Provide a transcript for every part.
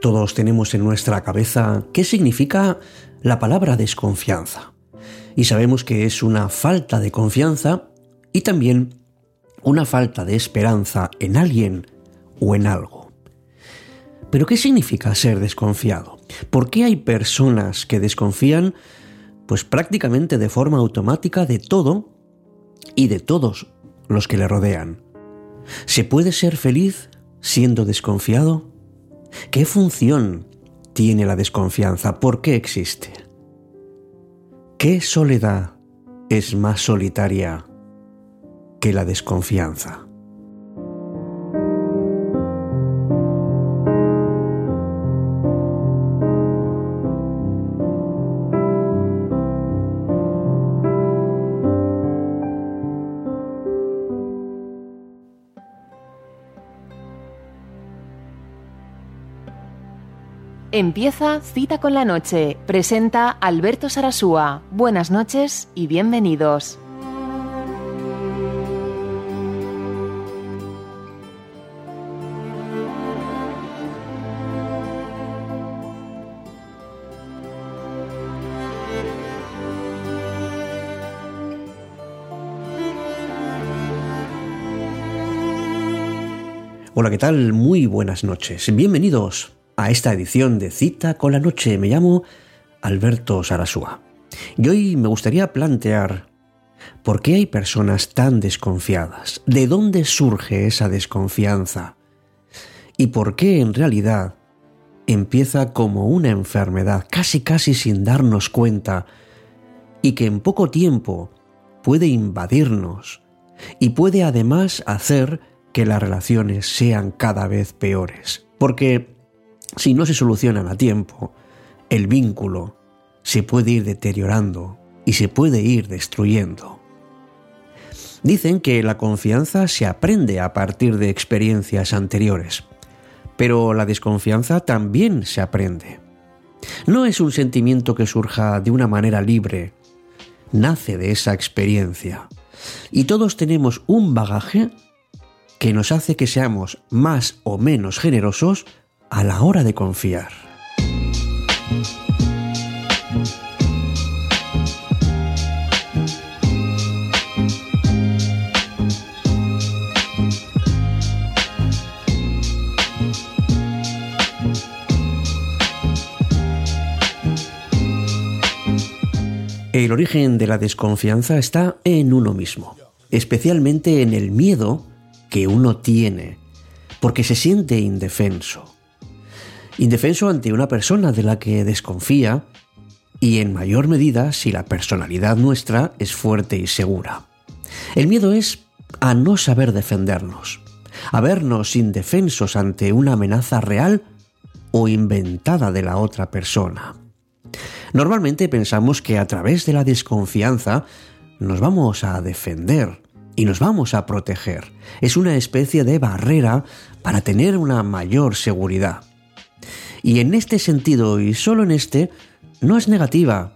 Todos tenemos en nuestra cabeza qué significa la palabra desconfianza. Y sabemos que es una falta de confianza y también una falta de esperanza en alguien o en algo. Pero ¿qué significa ser desconfiado? ¿Por qué hay personas que desconfían pues prácticamente de forma automática de todo y de todos los que le rodean? ¿Se puede ser feliz siendo desconfiado? ¿Qué función tiene la desconfianza? ¿Por qué existe? ¿Qué soledad es más solitaria que la desconfianza? Empieza Cita con la Noche. Presenta Alberto Sarasúa. Buenas noches y bienvenidos. Hola, ¿qué tal? Muy buenas noches. Bienvenidos a esta edición de Cita con la Noche. Me llamo Alberto Sarasúa. Y hoy me gustaría plantear por qué hay personas tan desconfiadas, de dónde surge esa desconfianza y por qué en realidad empieza como una enfermedad, casi casi sin darnos cuenta, y que en poco tiempo puede invadirnos y puede además hacer que las relaciones sean cada vez peores. Porque si no se solucionan a tiempo, el vínculo se puede ir deteriorando y se puede ir destruyendo. Dicen que la confianza se aprende a partir de experiencias anteriores, pero la desconfianza también se aprende. No es un sentimiento que surja de una manera libre, nace de esa experiencia. Y todos tenemos un bagaje que nos hace que seamos más o menos generosos a la hora de confiar. El origen de la desconfianza está en uno mismo, especialmente en el miedo que uno tiene, porque se siente indefenso indefenso ante una persona de la que desconfía y en mayor medida si la personalidad nuestra es fuerte y segura. El miedo es a no saber defendernos, a vernos indefensos ante una amenaza real o inventada de la otra persona. Normalmente pensamos que a través de la desconfianza nos vamos a defender y nos vamos a proteger. Es una especie de barrera para tener una mayor seguridad. Y en este sentido, y solo en este, no es negativa.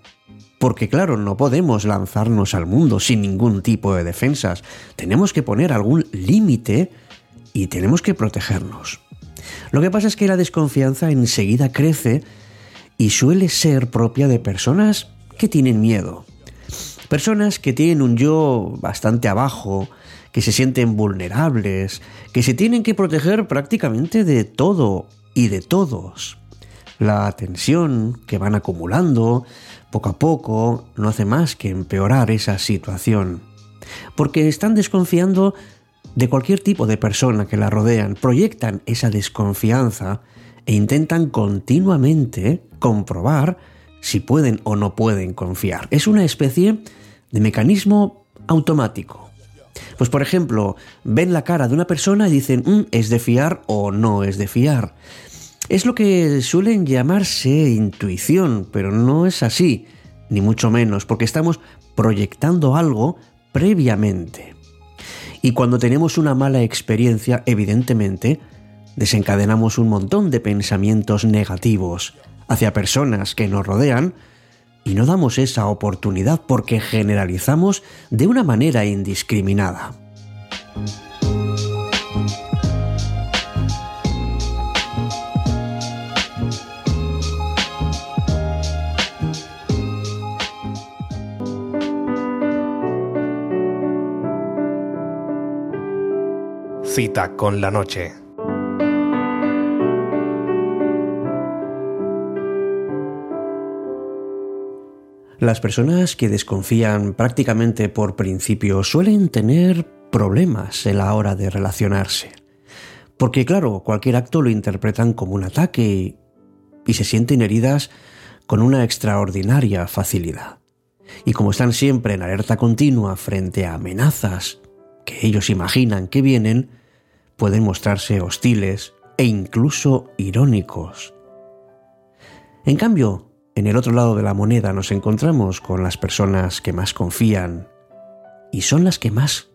Porque claro, no podemos lanzarnos al mundo sin ningún tipo de defensas. Tenemos que poner algún límite y tenemos que protegernos. Lo que pasa es que la desconfianza enseguida crece y suele ser propia de personas que tienen miedo. Personas que tienen un yo bastante abajo, que se sienten vulnerables, que se tienen que proteger prácticamente de todo y de todos. La tensión que van acumulando poco a poco no hace más que empeorar esa situación, porque están desconfiando de cualquier tipo de persona que la rodean, proyectan esa desconfianza e intentan continuamente comprobar si pueden o no pueden confiar. Es una especie de mecanismo automático. Pues por ejemplo, ven la cara de una persona y dicen, mm, es de fiar o no es de fiar. Es lo que suelen llamarse intuición, pero no es así, ni mucho menos, porque estamos proyectando algo previamente. Y cuando tenemos una mala experiencia, evidentemente, desencadenamos un montón de pensamientos negativos hacia personas que nos rodean y no damos esa oportunidad porque generalizamos de una manera indiscriminada. Cita con la noche. Las personas que desconfían prácticamente por principio suelen tener problemas en la hora de relacionarse. Porque claro, cualquier acto lo interpretan como un ataque y, se sienten heridas con una extraordinaria facilidad. Y como están siempre en alerta continua frente a amenazas que ellos imaginan que vienen, pueden mostrarse hostiles e incluso irónicos. En cambio, en el otro lado de la moneda nos encontramos con las personas que más confían y son las que más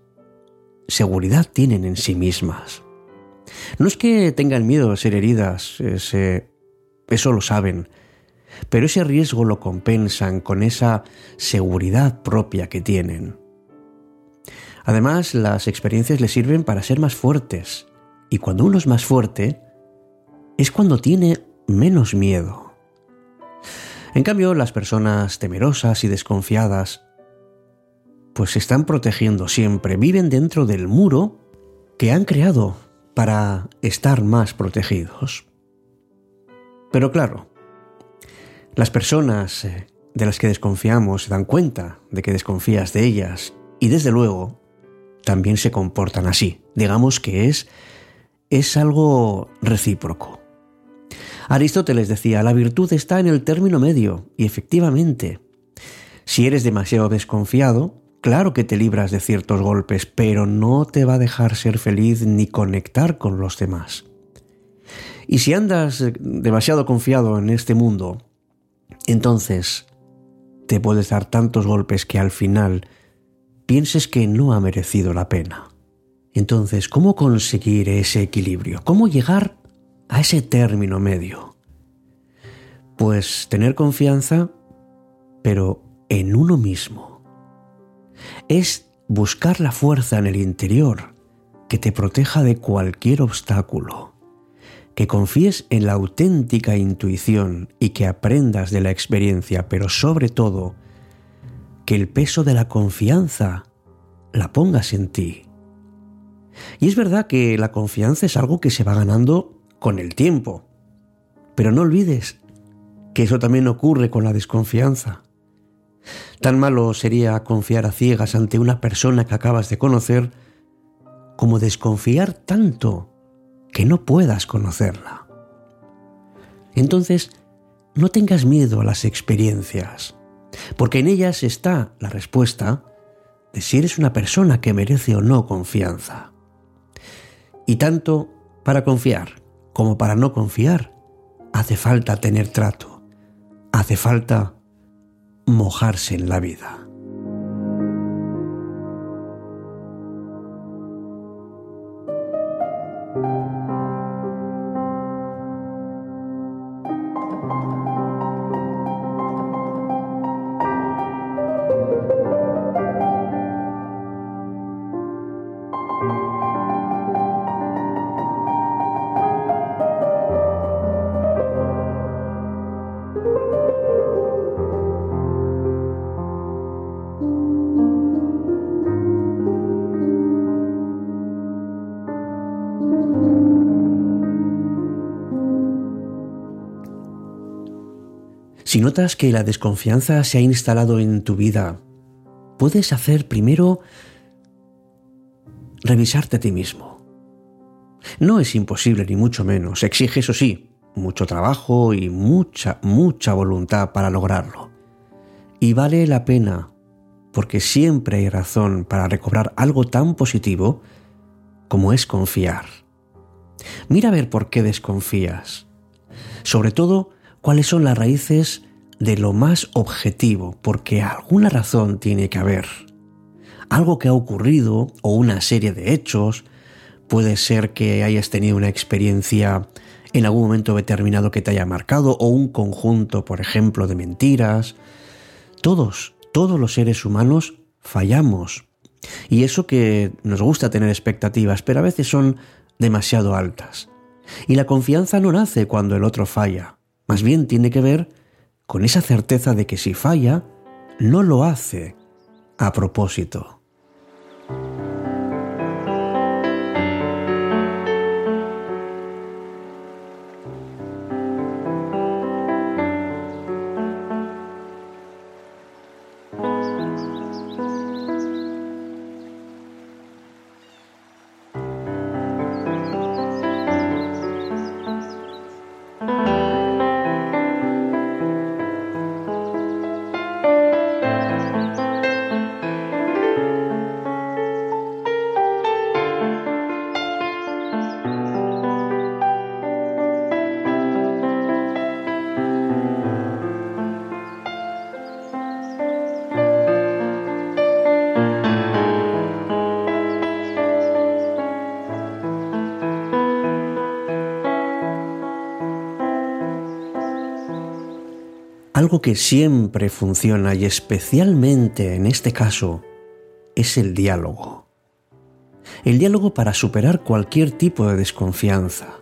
seguridad tienen en sí mismas. No es que tengan miedo a ser heridas, eso lo saben, pero ese riesgo lo compensan con esa seguridad propia que tienen. Además, las experiencias les sirven para ser más fuertes, y cuando uno es más fuerte, es cuando tiene menos miedo. En cambio, las personas temerosas y desconfiadas, pues se están protegiendo siempre, viven dentro del muro que han creado para estar más protegidos. Pero claro, las personas eh, de las que desconfiamos se dan cuenta de que desconfías de ellas y desde luego también se comportan así. Digamos que es, es algo recíproco. Aristóteles decía, la virtud está en el término medio, y efectivamente, si eres demasiado desconfiado, claro que te libras de ciertos golpes, pero no te va a dejar ser feliz ni conectar con los demás. Y si andas demasiado confiado en este mundo, entonces te puedes dar tantos golpes que al final pienses que no ha merecido la pena. Entonces, ¿cómo conseguir ese equilibrio? ¿Cómo llegar a ese término medio? Pues tener confianza, pero en uno mismo. Es buscar la fuerza en el interior que te proteja de cualquier obstáculo, que confíes en la auténtica intuición y que aprendas de la experiencia, pero sobre todo, que el peso de la confianza la pongas en ti. Y es verdad que la confianza es algo que se va ganando con el tiempo. Pero no olvides que eso también ocurre con la desconfianza. Tan malo sería confiar a ciegas ante una persona que acabas de conocer como desconfiar tanto que no puedas conocerla. Entonces, no tengas miedo a las experiencias, porque en ellas está la respuesta de si eres una persona que merece o no confianza. Y tanto para confiar como para no confiar, hace falta tener trato, hace falta mojarse en la vida. Si notas que la desconfianza se ha instalado en tu vida, puedes hacer primero revisarte a ti mismo. No es imposible ni mucho menos, exige eso sí, mucho trabajo y mucha, mucha voluntad para lograrlo. Y vale la pena, porque siempre hay razón para recobrar algo tan positivo como es confiar. Mira a ver por qué desconfías. Sobre todo, cuáles son las raíces de lo más objetivo, porque alguna razón tiene que haber. Algo que ha ocurrido o una serie de hechos, puede ser que hayas tenido una experiencia en algún momento determinado que te haya marcado o un conjunto, por ejemplo, de mentiras. Todos, todos los seres humanos fallamos. Y eso que nos gusta tener expectativas, pero a veces son demasiado altas. Y la confianza no nace cuando el otro falla, más bien tiene que ver con esa certeza de que si falla, no lo hace a propósito. Algo que siempre funciona y especialmente en este caso es el diálogo. El diálogo para superar cualquier tipo de desconfianza.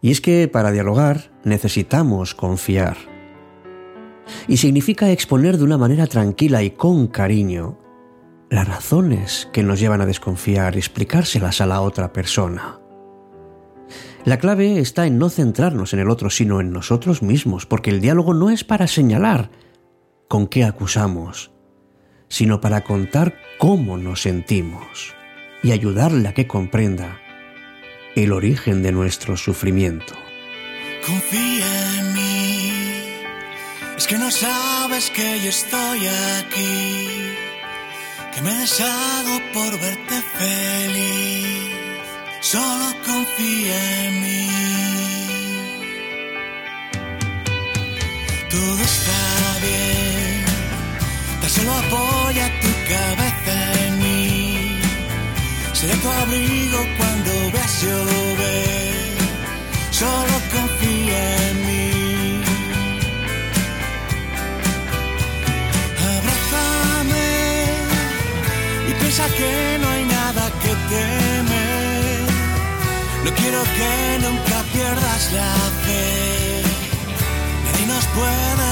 Y es que para dialogar necesitamos confiar. Y significa exponer de una manera tranquila y con cariño las razones que nos llevan a desconfiar y explicárselas a la otra persona. La clave está en no centrarnos en el otro, sino en nosotros mismos, porque el diálogo no es para señalar con qué acusamos, sino para contar cómo nos sentimos y ayudarle a que comprenda el origen de nuestro sufrimiento. Confía en mí, es que no sabes que yo estoy aquí, que me deshago por verte feliz solo confía en mí. Todo está bien, tan solo apoya tu cabeza en mí. Seré tu abrigo cuando veas llover, solo confía en mí. Abrázame y piensa que no Quiero que nunca pierdas la fe. Nadie nos puede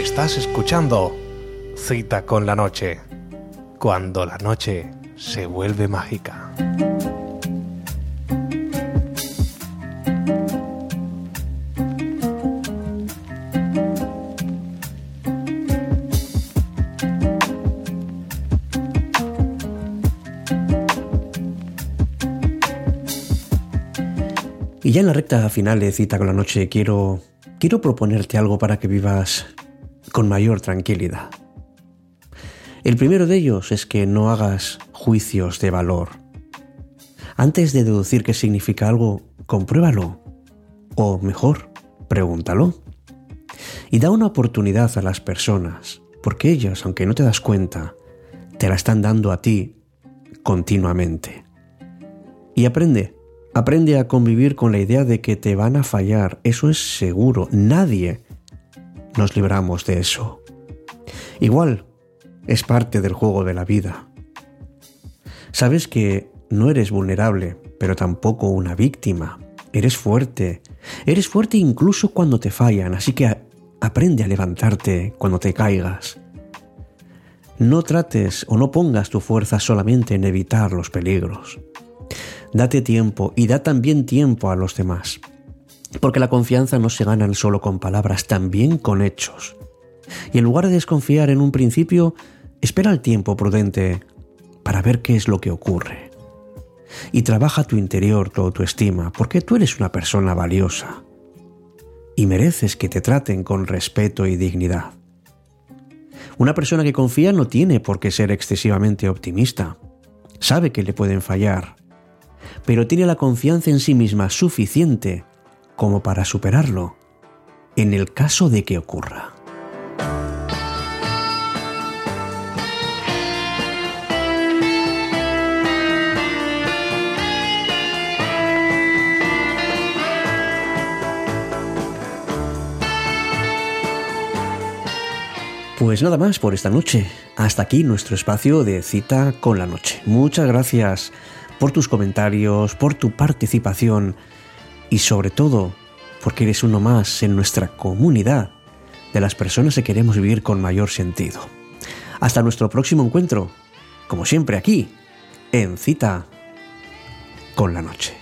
Estás escuchando Cita con la Noche, cuando la noche se vuelve mágica. Y ya en la recta final de cita con la noche quiero, quiero proponerte algo para que vivas con mayor tranquilidad. El primero de ellos es que no hagas juicios de valor. Antes de deducir qué significa algo, compruébalo. O mejor, pregúntalo. Y da una oportunidad a las personas, porque ellas, aunque no te das cuenta, te la están dando a ti continuamente. Y aprende, aprende a convivir con la idea de que te van a fallar, eso es seguro, nadie nos libramos de eso. Igual, es parte del juego de la vida. Sabes que no eres vulnerable, pero tampoco una víctima. Eres fuerte. Eres fuerte incluso cuando te fallan, así que aprende a levantarte cuando te caigas. No trates o no pongas tu fuerza solamente en evitar los peligros. Date tiempo y da también tiempo a los demás. Porque la confianza no se gana solo con palabras, también con hechos. Y en lugar de desconfiar en un principio, Espera el tiempo prudente para ver qué es lo que ocurre. Y trabaja tu interior, tu autoestima, porque tú eres una persona valiosa y mereces que te traten con respeto y dignidad. Una persona que confía no tiene por qué ser excesivamente optimista. Sabe que le pueden fallar, pero tiene la confianza en sí misma suficiente como para superarlo en el caso de que ocurra. Pues nada más por esta noche. Hasta aquí nuestro espacio de cita con la noche. Muchas gracias por tus comentarios, por tu participación y sobre todo porque eres uno más en nuestra comunidad de las personas que queremos vivir con mayor sentido. Hasta nuestro próximo encuentro, como siempre aquí, en cita con la noche.